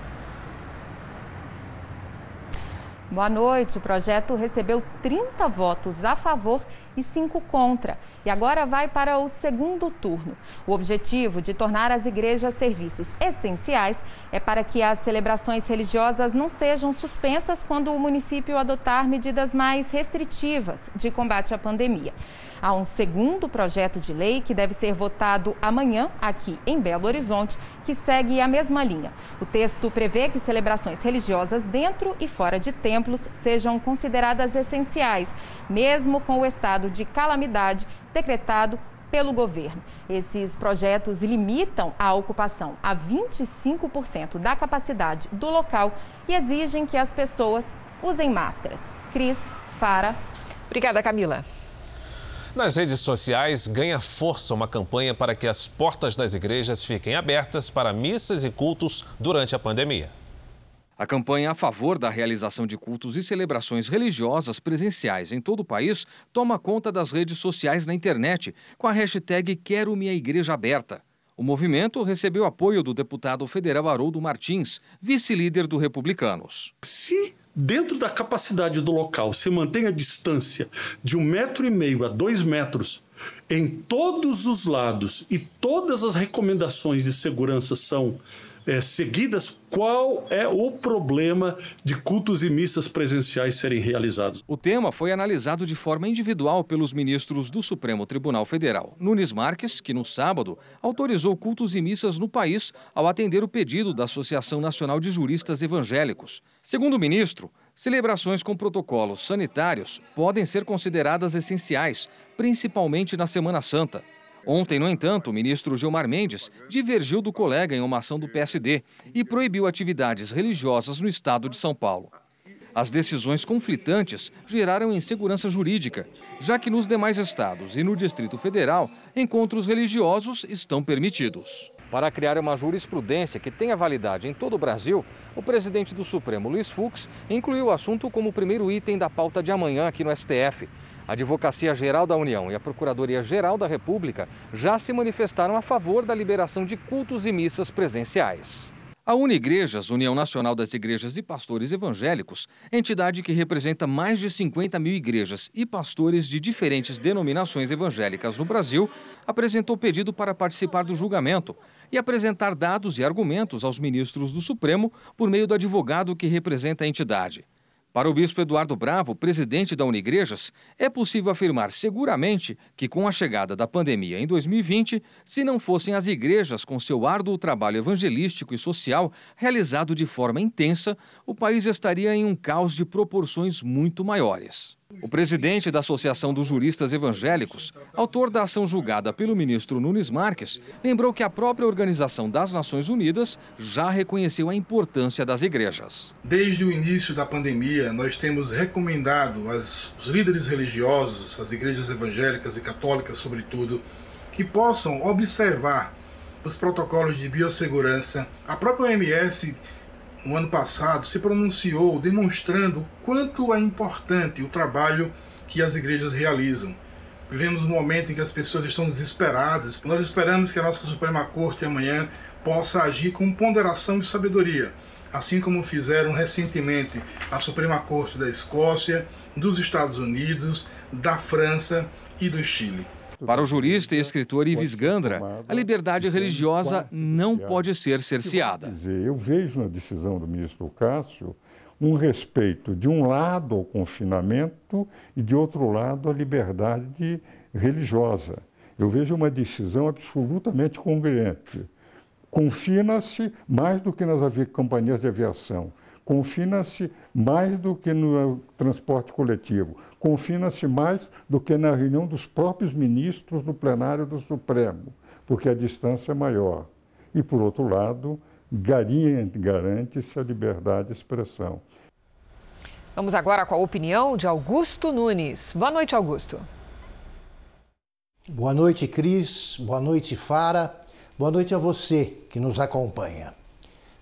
Boa noite. O projeto recebeu 30 votos a favor e 5 contra. E agora vai para o segundo turno. O objetivo de tornar as igrejas serviços essenciais é para que as celebrações religiosas não sejam suspensas quando o município adotar medidas mais restritivas de combate à pandemia. Há um segundo projeto de lei que deve ser votado amanhã aqui em Belo Horizonte, que segue a mesma linha. O texto prevê que celebrações religiosas dentro e fora de templos sejam consideradas essenciais, mesmo com o estado de calamidade decretado pelo governo. Esses projetos limitam a ocupação a 25% da capacidade do local e exigem que as pessoas usem máscaras. Cris, Fara. Obrigada, Camila. Nas redes sociais, ganha força uma campanha para que as portas das igrejas fiquem abertas para missas e cultos durante a pandemia. A campanha a favor da realização de cultos e celebrações religiosas presenciais em todo o país toma conta das redes sociais na internet com a hashtag Quero Minha Igreja Aberta. O movimento recebeu apoio do deputado federal Haroldo Martins, vice-líder do Republicanos. Se dentro da capacidade do local se mantém a distância de um metro e meio a dois metros em todos os lados e todas as recomendações de segurança são é, seguidas, qual é o problema de cultos e missas presenciais serem realizados. O tema foi analisado de forma individual pelos ministros do Supremo Tribunal Federal. Nunes Marques, que no sábado autorizou cultos e missas no país ao atender o pedido da Associação Nacional de Juristas Evangélicos. Segundo o ministro, celebrações com protocolos sanitários podem ser consideradas essenciais, principalmente na Semana Santa. Ontem, no entanto, o ministro Gilmar Mendes divergiu do colega em uma ação do PSD e proibiu atividades religiosas no estado de São Paulo. As decisões conflitantes geraram insegurança jurídica, já que nos demais estados e no Distrito Federal, encontros religiosos estão permitidos. Para criar uma jurisprudência que tenha validade em todo o Brasil, o presidente do Supremo, Luiz Fux, incluiu o assunto como primeiro item da pauta de amanhã aqui no STF. A Advocacia Geral da União e a Procuradoria Geral da República já se manifestaram a favor da liberação de cultos e missas presenciais. A Unigrejas, União Nacional das Igrejas e Pastores Evangélicos, entidade que representa mais de 50 mil igrejas e pastores de diferentes denominações evangélicas no Brasil, apresentou pedido para participar do julgamento e apresentar dados e argumentos aos ministros do Supremo por meio do advogado que representa a entidade. Para o bispo Eduardo Bravo, presidente da Unigrejas, é possível afirmar seguramente que, com a chegada da pandemia em 2020, se não fossem as igrejas com seu árduo trabalho evangelístico e social realizado de forma intensa, o país estaria em um caos de proporções muito maiores. O presidente da Associação dos Juristas Evangélicos, autor da ação julgada pelo ministro Nunes Marques, lembrou que a própria Organização das Nações Unidas já reconheceu a importância das igrejas. Desde o início da pandemia, nós temos recomendado aos líderes religiosos, as igrejas evangélicas e católicas, sobretudo, que possam observar os protocolos de biossegurança. A própria OMS no ano passado, se pronunciou demonstrando quanto é importante o trabalho que as igrejas realizam. Vivemos um momento em que as pessoas estão desesperadas. Nós esperamos que a nossa Suprema Corte amanhã possa agir com ponderação e sabedoria, assim como fizeram recentemente a Suprema Corte da Escócia, dos Estados Unidos, da França e do Chile. Para o jurista e escritor Ives Gandra, a liberdade religiosa não pode ser cerceada. Eu vejo na decisão do ministro Cássio um respeito, de um lado, ao confinamento e, de outro lado, à liberdade religiosa. Eu vejo uma decisão absolutamente congruente. Confina-se mais do que nas companhias de aviação, confina-se mais do que no transporte coletivo, confina-se mais do que na reunião dos próprios ministros no plenário do Supremo, porque a distância é maior. E, por outro lado, garante-se a liberdade de expressão. Vamos agora com a opinião de Augusto Nunes. Boa noite, Augusto. Boa noite, Cris. Boa noite, Fara. Boa noite a você que nos acompanha.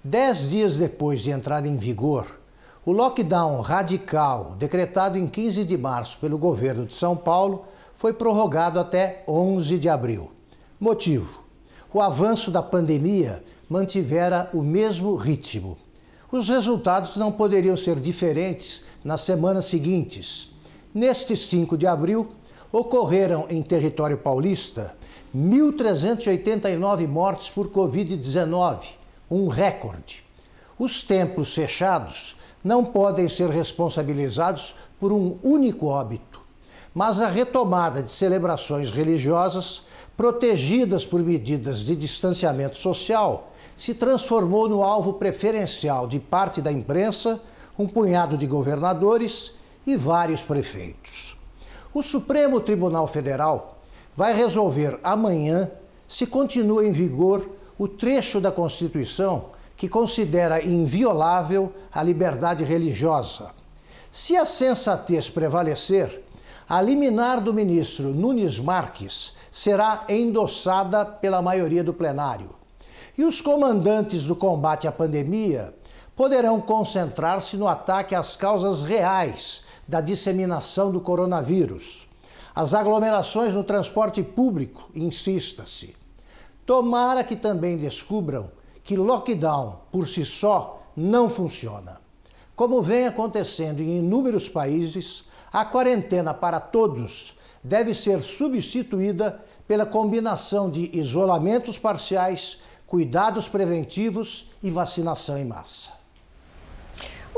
Dez dias depois de entrar em vigor o lockdown radical, decretado em 15 de março pelo governo de São Paulo, foi prorrogado até 11 de abril. Motivo: o avanço da pandemia mantivera o mesmo ritmo. Os resultados não poderiam ser diferentes nas semanas seguintes. Neste 5 de abril, ocorreram em território paulista 1.389 mortes por Covid-19, um recorde. Os templos fechados não podem ser responsabilizados por um único óbito, mas a retomada de celebrações religiosas, protegidas por medidas de distanciamento social, se transformou no alvo preferencial de parte da imprensa, um punhado de governadores e vários prefeitos. O Supremo Tribunal Federal vai resolver amanhã se continua em vigor o trecho da Constituição que considera inviolável a liberdade religiosa. Se a sensatez prevalecer, a liminar do ministro Nunes Marques será endossada pela maioria do plenário. E os comandantes do combate à pandemia poderão concentrar-se no ataque às causas reais da disseminação do coronavírus. As aglomerações no transporte público, insista-se. Tomara que também descubram que lockdown por si só não funciona. Como vem acontecendo em inúmeros países, a quarentena para todos deve ser substituída pela combinação de isolamentos parciais, cuidados preventivos e vacinação em massa.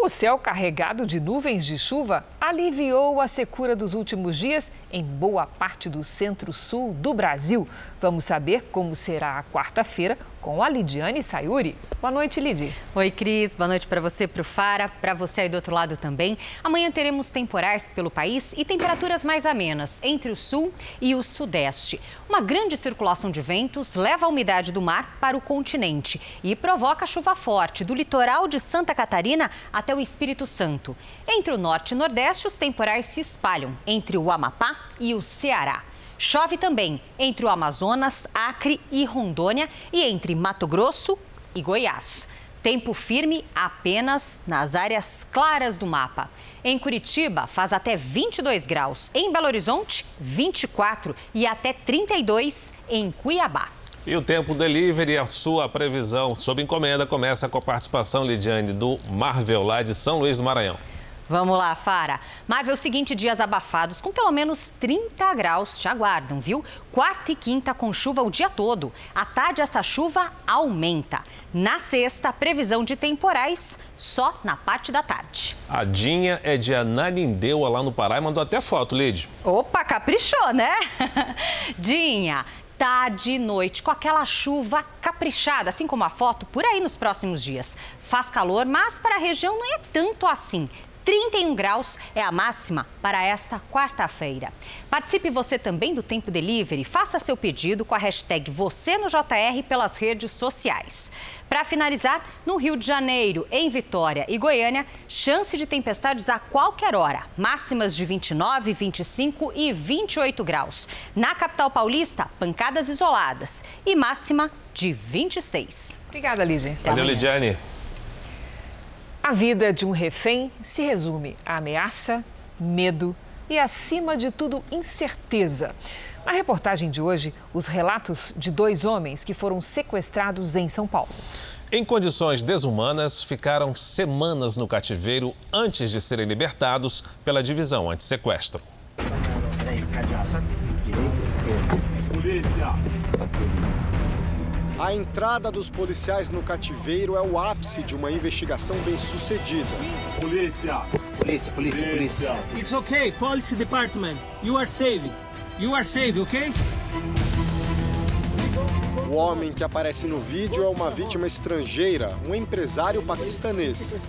O céu carregado de nuvens de chuva aliviou a secura dos últimos dias em boa parte do centro-sul do Brasil. Vamos saber como será a quarta-feira com a Lidiane Sayuri. Boa noite, Lidi. Oi, Cris. Boa noite para você, para o Fara, para você aí do outro lado também. Amanhã teremos temporais pelo país e temperaturas mais amenas entre o sul e o sudeste. Uma grande circulação de ventos leva a umidade do mar para o continente e provoca chuva forte do litoral de Santa Catarina até o Espírito Santo. Entre o norte e nordeste, os temporais se espalham entre o Amapá e o Ceará. Chove também entre o Amazonas, Acre e Rondônia e entre Mato Grosso e Goiás. Tempo firme apenas nas áreas claras do mapa. Em Curitiba, faz até 22 graus. Em Belo Horizonte, 24 e até 32 em Cuiabá. E o tempo delivery, a sua previsão sob encomenda, começa com a participação, Lidiane, do Marvel, lá de São Luís do Maranhão. Vamos lá, Fara. Marvel, seguinte, dias abafados com pelo menos 30 graus te aguardam, viu? Quarta e quinta com chuva o dia todo. À tarde, essa chuva aumenta. Na sexta, previsão de temporais só na parte da tarde. A Dinha é de Ananindeua, lá no Pará, e mandou até foto, Lid. Opa, caprichou, né? Dinha, tarde e noite, com aquela chuva caprichada, assim como a foto, por aí nos próximos dias. Faz calor, mas para a região não é tanto assim. 31 graus é a máxima para esta quarta-feira. Participe você também do Tempo Delivery. Faça seu pedido com a hashtag você no JR pelas redes sociais. Para finalizar, no Rio de Janeiro, em Vitória e Goiânia, chance de tempestades a qualquer hora. Máximas de 29, 25 e 28 graus. Na capital paulista, pancadas isoladas e máxima de 26. Obrigada, Lidia. Valeu, Lidiane. A vida de um refém se resume a ameaça, medo e, acima de tudo, incerteza. Na reportagem de hoje, os relatos de dois homens que foram sequestrados em São Paulo. Em condições desumanas, ficaram semanas no cativeiro antes de serem libertados pela divisão anti-sequestro. Polícia! A entrada dos policiais no cativeiro é o ápice de uma investigação bem sucedida. Polícia! Polícia, polícia, polícia. It's okay, police department. You are safe. You are safe, okay? O homem que aparece no vídeo é uma vítima estrangeira, um empresário paquistanês.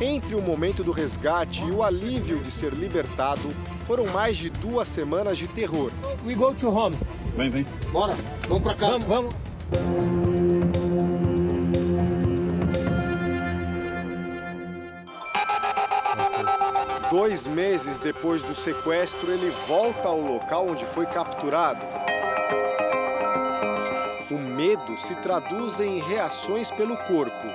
Entre o momento do resgate e o alívio de ser libertado, foram mais de duas semanas de terror. We go to home. Vem, vem. Bora, vamos pra cá. Vamos, vamos. Dois meses depois do sequestro, ele volta ao local onde foi capturado. O medo se traduz em reações pelo corpo.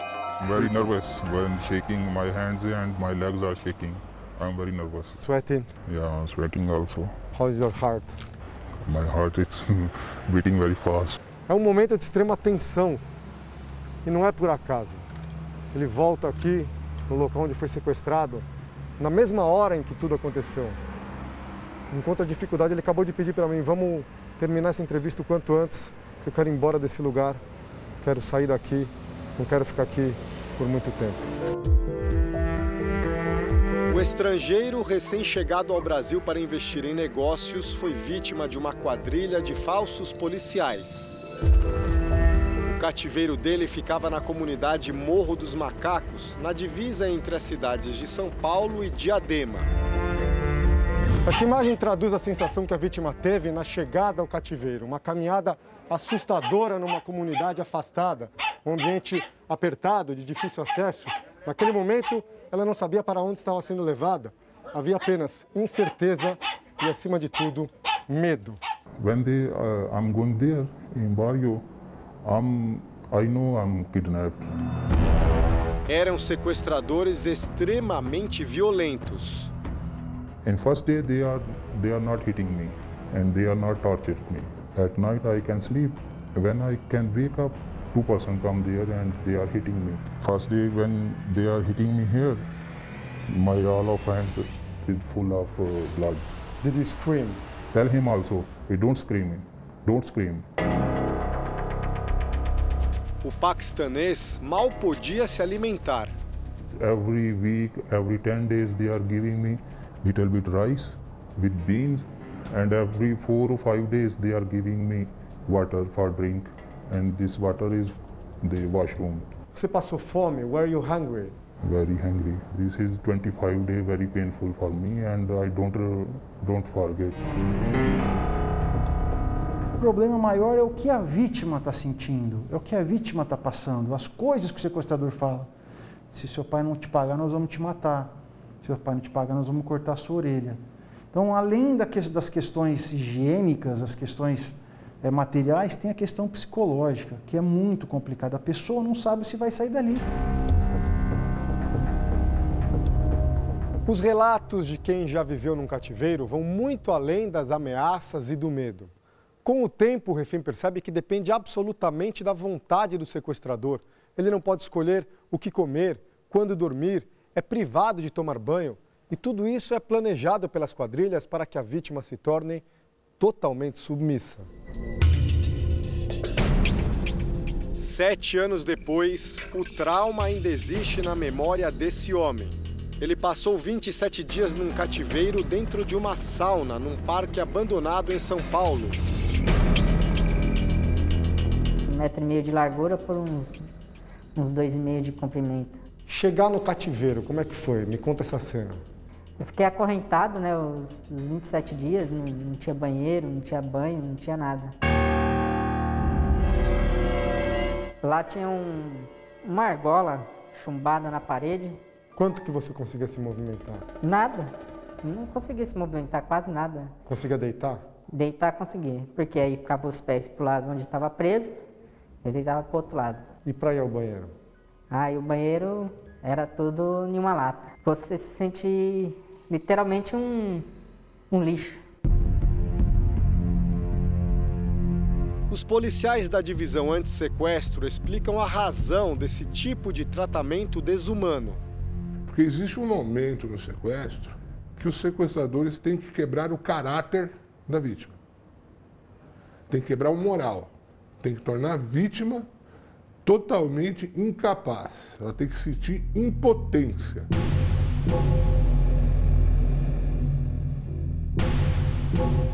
Very nervous when shaking my hands and my legs are shaking. I'm very nervous. Sweating? Yeah, I'm sweating also. How is your heart? My heart is beating very fast. É um momento de extrema tensão e não é por acaso. Ele volta aqui no local onde foi sequestrado na mesma hora em que tudo aconteceu. Enquanto a dificuldade, ele acabou de pedir para mim: vamos terminar essa entrevista o quanto antes, que eu quero ir embora desse lugar, quero sair daqui, não quero ficar aqui por muito tempo. O estrangeiro recém-chegado ao Brasil para investir em negócios foi vítima de uma quadrilha de falsos policiais. O cativeiro dele ficava na comunidade Morro dos Macacos, na divisa entre as cidades de São Paulo e Diadema. Essa imagem traduz a sensação que a vítima teve na chegada ao cativeiro, uma caminhada assustadora numa comunidade afastada, um ambiente apertado, de difícil acesso. Naquele momento, ela não sabia para onde estava sendo levada. Havia apenas incerteza e, acima de tudo, medo. When they, uh, I'm going there in Barrio, I'm, I know I'm kidnapped. Eram sequestradores extremamente violentos. In first day they are they are not hitting me and they are not torturing me. At night I can sleep. When I can wake up, two person come there and they are hitting me. First day when they are hitting me here, my all of hands is full of uh, blood. Did you scream? Tell him also, hey, don't scream, don't scream. O paquistanês mal podia se alimentar. Every week, every 10 days they are giving me little bit rice with beans and every four or five days they are giving me water for drink and this water is the washroom. Você passou fome? Were you hungry? Very hungry. This is 25 day very painful for me and I don't uh, don't forget. O problema maior é o que a vítima está sentindo, é o que a vítima está passando, as coisas que o sequestrador fala. Se seu pai não te pagar, nós vamos te matar. Se seu pai não te pagar, nós vamos cortar a sua orelha. Então, além das questões higiênicas, as questões é, materiais, tem a questão psicológica, que é muito complicada. A pessoa não sabe se vai sair dali. Os relatos de quem já viveu num cativeiro vão muito além das ameaças e do medo. Com o tempo, o refém percebe que depende absolutamente da vontade do sequestrador. Ele não pode escolher o que comer, quando dormir, é privado de tomar banho. E tudo isso é planejado pelas quadrilhas para que a vítima se torne totalmente submissa. Sete anos depois, o trauma ainda existe na memória desse homem. Ele passou 27 dias num cativeiro dentro de uma sauna num parque abandonado em São Paulo. Um metro e meio de largura por uns, uns dois e meio de comprimento. Chegar no cativeiro, como é que foi? Me conta essa cena. Eu fiquei acorrentado, né, os, os 27 dias, não, não tinha banheiro, não tinha banho, não tinha nada. Lá tinha um, uma argola chumbada na parede. Quanto que você conseguia se movimentar? Nada. Não conseguia se movimentar, quase nada. Conseguia deitar? Deitar consegui, porque aí ficava os pés pro lado onde estava preso, eu deitava pro outro lado. E para ir ao banheiro? Ah, e o banheiro era tudo em uma lata. Você se sente literalmente um, um lixo. Os policiais da divisão anti-sequestro explicam a razão desse tipo de tratamento desumano. Porque existe um momento no sequestro que os sequestradores têm que quebrar o caráter da vítima. Tem que quebrar o moral. Tem que tornar a vítima totalmente incapaz. Ela tem que sentir impotência.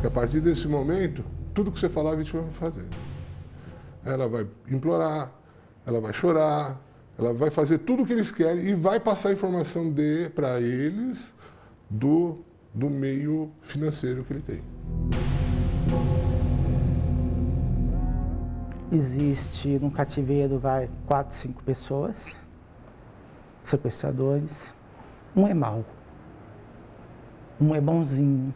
E a partir desse momento, tudo que você falar, a vítima vai fazer. Ela vai implorar, ela vai chorar, ela vai fazer tudo o que eles querem e vai passar a informação de para eles do, do meio financeiro que ele tem. Existe no cativeiro vai quatro, cinco pessoas, sequestradores. Um é mau, um é bonzinho.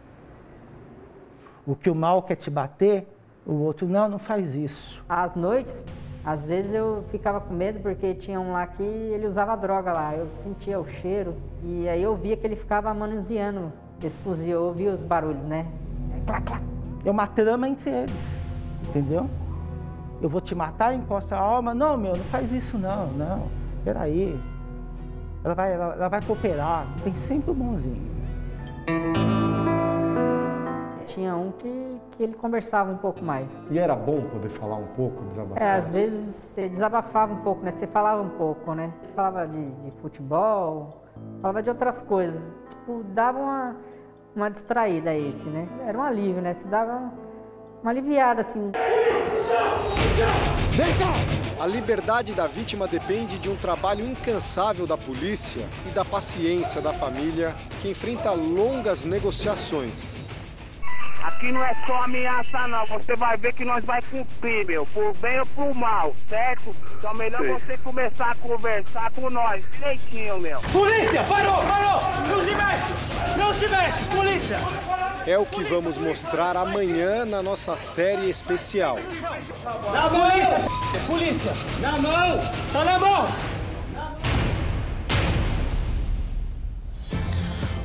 O que o mal quer te bater, o outro não, não faz isso. Às noites, às vezes eu ficava com medo porque tinha um lá que ele usava droga lá. Eu sentia o cheiro e aí eu via que ele ficava manuseando esse fuzil, eu ouvia os barulhos, né? Clac, clac. É uma trama entre eles, entendeu? Eu vou te matar, encosta a alma. Não, meu, não faz isso não, não. Peraí. Ela vai, ela, ela vai cooperar. Tem sempre o bonzinho. Tinha um que, que ele conversava um pouco mais. E era bom poder falar um pouco, desabafar? É, às vezes você desabafava um pouco, né? Você falava um pouco, né? Você falava de, de futebol, falava de outras coisas. Tipo, dava uma, uma distraída a esse, né? Era um alívio, né? Você dava uma aliviada, assim. Vem cá! A liberdade da vítima depende de um trabalho incansável da polícia e da paciência da família que enfrenta longas negociações. Aqui não é só ameaça não, você vai ver que nós vai cumprir, meu, por bem ou por mal, certo? Então melhor Sim. você começar a conversar com nós, direitinho, meu. Polícia, parou, parou! Não se mexe! Não se mexe, polícia! É o que vamos mostrar amanhã na nossa série especial. Na mão, polícia! Na mão! Tá na mão!